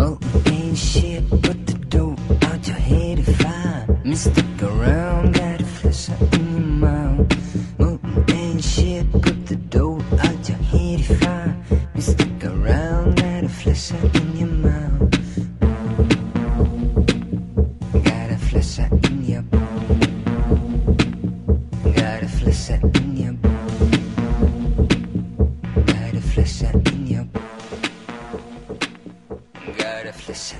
Mountain ain't shit, but the dope out your head is fine. Mystic around, refleja.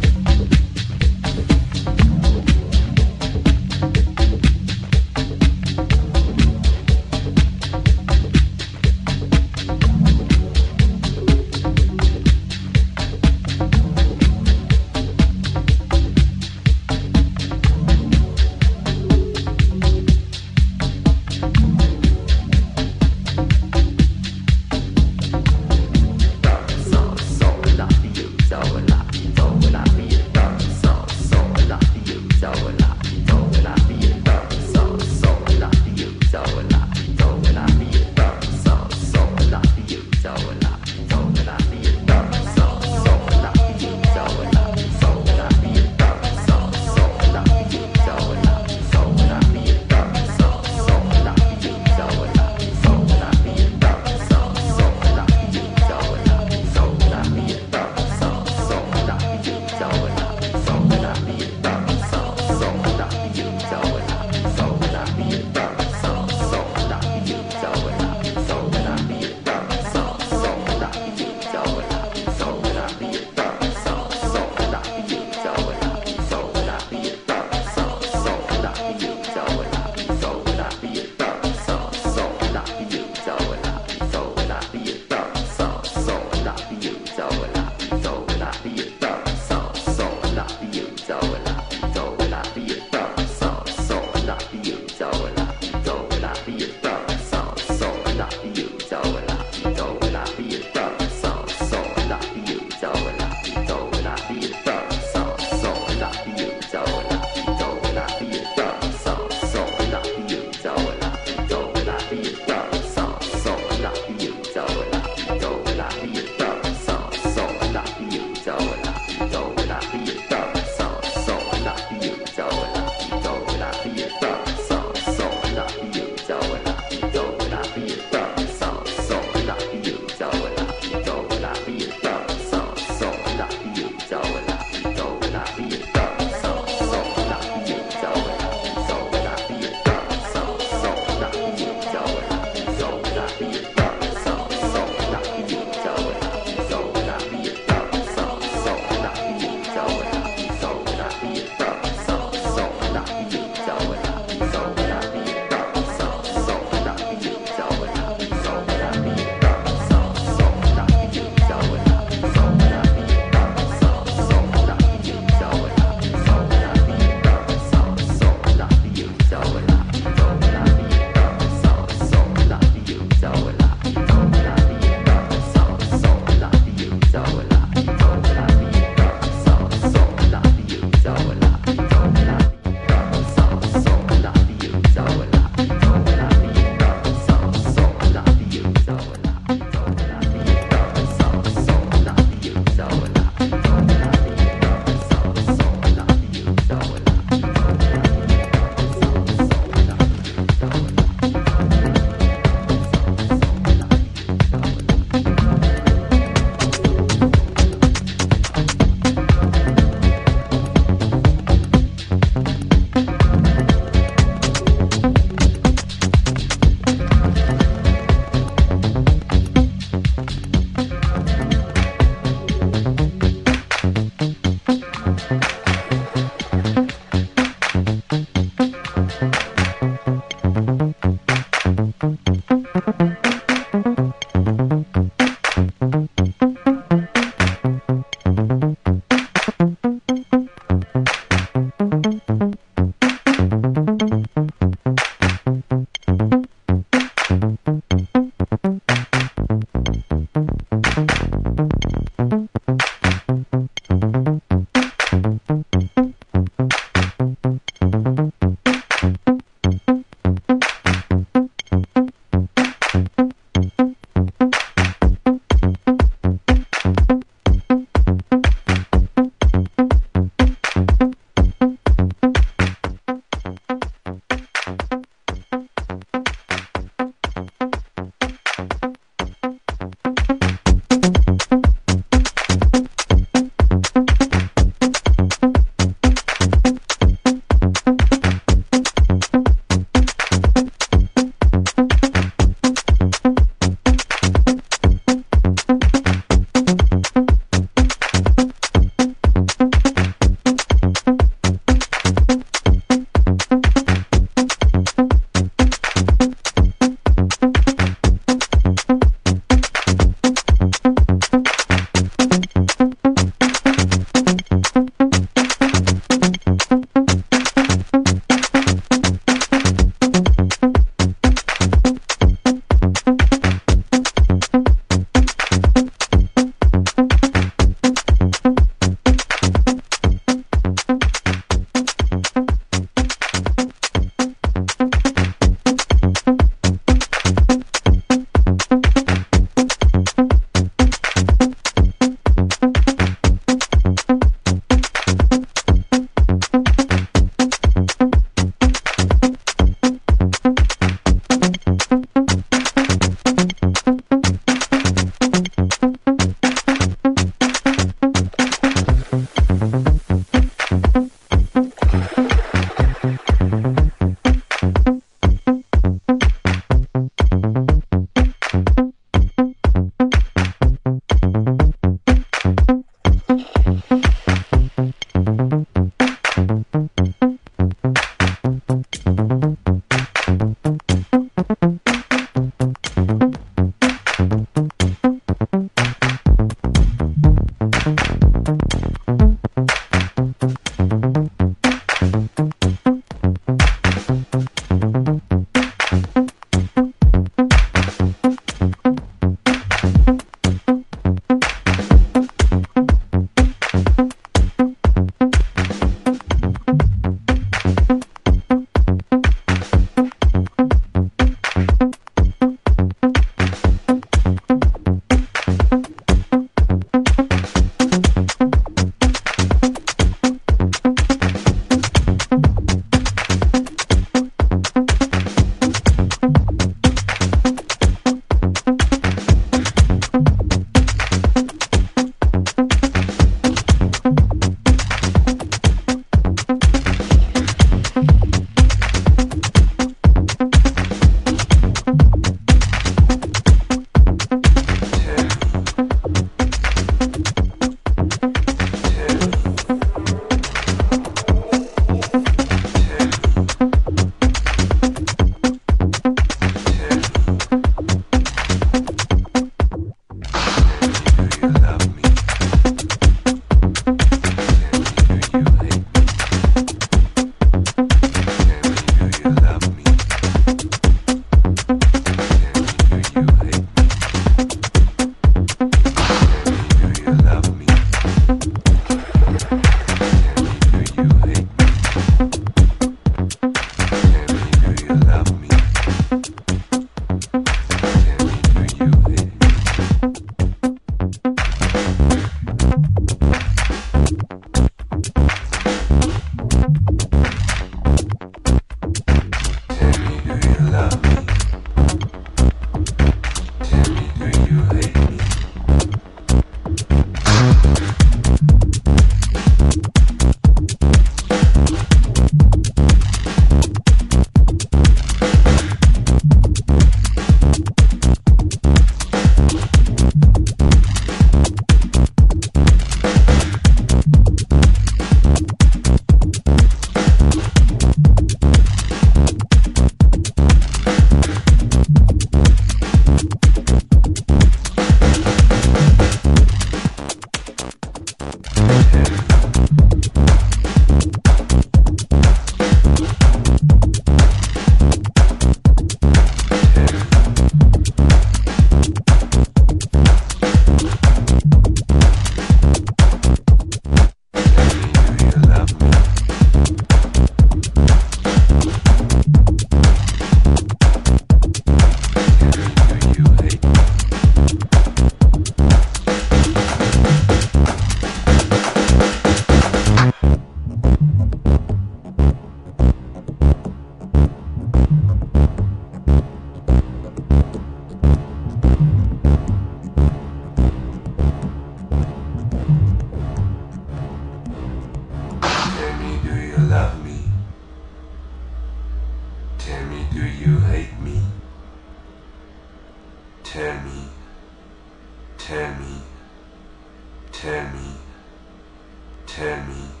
Tammy.